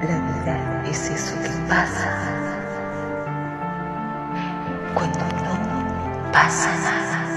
La vida es eso que pasa cuando no pasa nada.